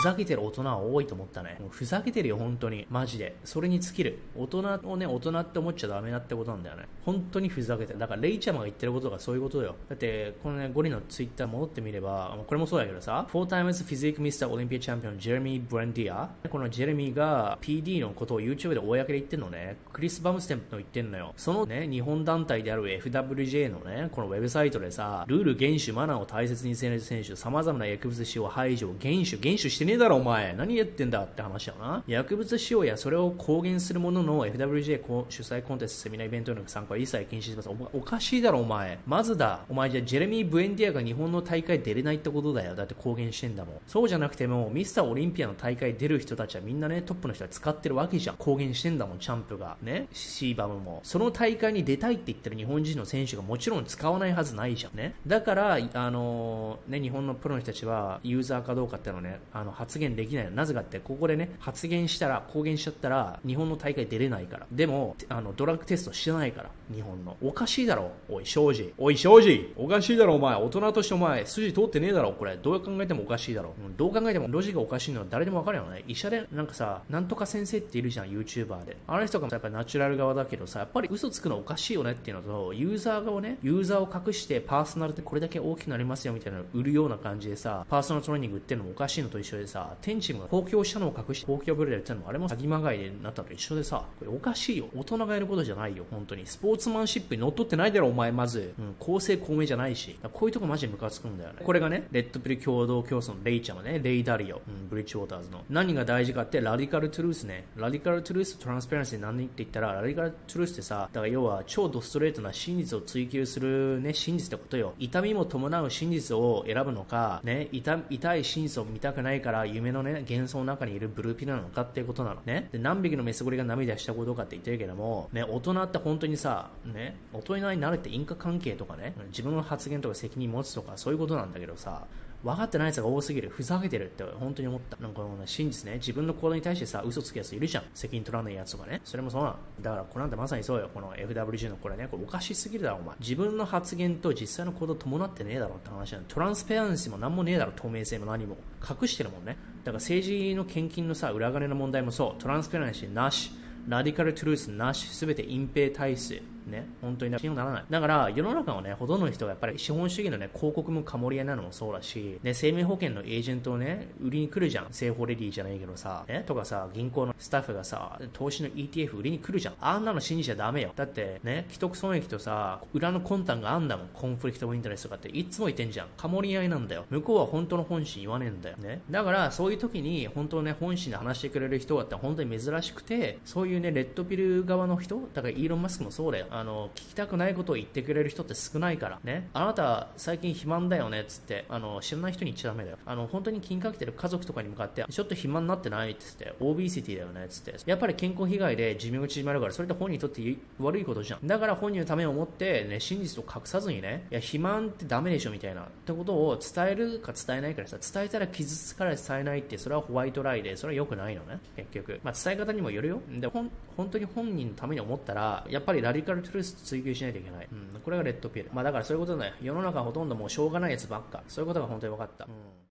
ふざけてる大人は多いと思ったね。もうふざけてるよ、本当に。マジで。それに尽きる。大人をね、大人って思っちゃダメだってことなんだよね。本当にふざけてる。だから、レイちゃまが言ってることがそういうことだよ。だって、このね、ゴリのツイッター戻ってみれば、これもそうだけどさ、4 times physique Mr. Olympia Champion ジェレミー・ブランディア。このジェレミーが PD のことを YouTube で公で言ってんのね。クリス・バムステンプの言ってんのよ。そのね、日本団体である FWJ のね、このウェブサイトでさ、ルール、厳守、マナーを大切にせる選手、様々な薬物使用排除、厳守、厳守してねねえだろ、お前。何やってんだって話だな。薬物使用やそれを公言するものの FWJ 主催コンテスト、セミナーイベントへの参加は一切禁止します。おおかしいだろ、お前。まずだ。お前じゃジェレミー・ブエンディアが日本の大会出れないってことだよ。だって公言してんだもん。そうじゃなくても、ミスターオリンピアの大会出る人たちはみんなね、トップの人は使ってるわけじゃん。公言してんだもん、チャンプが。ね？シーバムも。その大会に出たいって言ってる日本人の選手がもちろん使わないはずないじゃん。ね？だから、あのー、ね、日本のプロの人たちは、ユーザーかどうかっていうのね、あの、発言できない。なぜかって、ここでね、発言したら、公言しちゃったら、日本の大会出れないから。でも、あの、ドラッグテストしてないから、日本の。おかしいだろ、おい、庄司。おい、庄司おかしいだろ、お前。大人としてお前、筋通ってねえだろ、これ。どう考えてもおかしいだろ。どう考えても、ロジがおかしいのは誰でもわかるよね。医者で、なんかさ、なんとか先生っているじゃん、YouTuber で。あの人がやっぱナチュラル側だけどさ、やっぱり嘘つくのおかしいよねっていうのと、ユーザー側ね、ユーザーを隠してパーソナルってこれだけ大きくなりますよみたいなの売るような感じでさ、パーソナルトレーニング売ってるのもおかしいのと一緒でさ、天チームが公共したのを隠して公共ブルで売ってのもあれも詐欺まがいでなったと一緒でさ、これおかしいよ。大人がやることじゃないよ、本当に。スポーツマンシップに乗っ取ってないだろ、お前まず。うん、公正公明じゃないし。こういうとこマジムカつくんだよね。これがね、レッドプリ共同競争のレイちゃんはね、レイダリオ、うん、ブリッジウォーターズの。何が大事かってラディカルトゥルースね。ラディカルトゥルースとトランスペランシー何って言ったら、ラディカルトゥルースってさ、だから要は超ドストレートな真実を追求するね、真実ってことよ。痛みも伴う真実を選ぶのか、ね、痛痛い真実を見たくないから夢のね、幻想の中にいるブルーピルなのかっていうことなのね。で、何匹のメスゴリが涙したことかって言ってるけども、ね、大人って本当にさ、ね、大人になるって因果関係とかね、自分の発言とか責任持つとかそういうことなんだけどさ、分かってない奴が多すぎる。ふざけてるって本当に思った。なんか、真実ね、自分の行動に対してさ、嘘つくやついるじゃん。責任取らないやつとかね。それもそうなの。だから、これなんてまさにそうよ。この FWG のこれね、これおかしすぎるだろ、お前。自分の発言と実際の行動伴ってねえだろって話なの。トランスペアンシーも何もねえだろ、透明性も何も。隠してるもんね。だから政治の献金のさ、裏金の問題もそう。 transparency なし。 radical truth なし。すべて隠蔽体制。ね、本当に信用ならない。だから、世の中はね、ほとんどの人がやっぱり資本主義のね、広告もカモり合いなのもそうだし、ね、生命保険のエージェントをね、売りに来るじゃん。生保レディーじゃないけどさ、ね、とかさ、銀行のスタッフがさ、投資の ETF 売りに来るじゃん。あんなの信じちゃダメよ。だって、ね、既得権益とさ、裏の魂胆があんだもん。 conflict of interest とかっていつも言ってんじゃん。カモり合いなんだよ。向こうは本当の本心言わねえんだよ。ね。だから、そういう時に、本当ね、本心で話してくれる人はって本当に珍しくて、そういうね、 red pill 側の人、だからイーロン・マスクもそうだよ。あの、聞きたくないことを言ってくれる人って少ないから。ね。あなた、最近肥満だよねっ、つって、あの、知らない人に言っちゃダメだよ。あの、本当に気にかけてる家族とかに向かって、ちょっと肥満になってないっつって、 obesity だよねっ、つって。やっぱり健康被害で寿命が縮まるから、それって本人にとって悪いことじゃん。だから本人のためを思って、ね、真実を隠さずにね、いや、肥満ってダメでしょ、みたいな。ってことを伝えるか伝えないからさ、伝えたら傷つくから伝えないって、それは white lie で、それは良くないのね、結局。まあ、伝え方にもよるよ。で、本当に本人のために思ったら、やっぱりラディカルトゥルース追求しないといけない。うん、これがレッドピル。まあだからそういうことだよ。世の中ほとんどもうしょうがないやつばっか。そういうことが本当に分かった。うん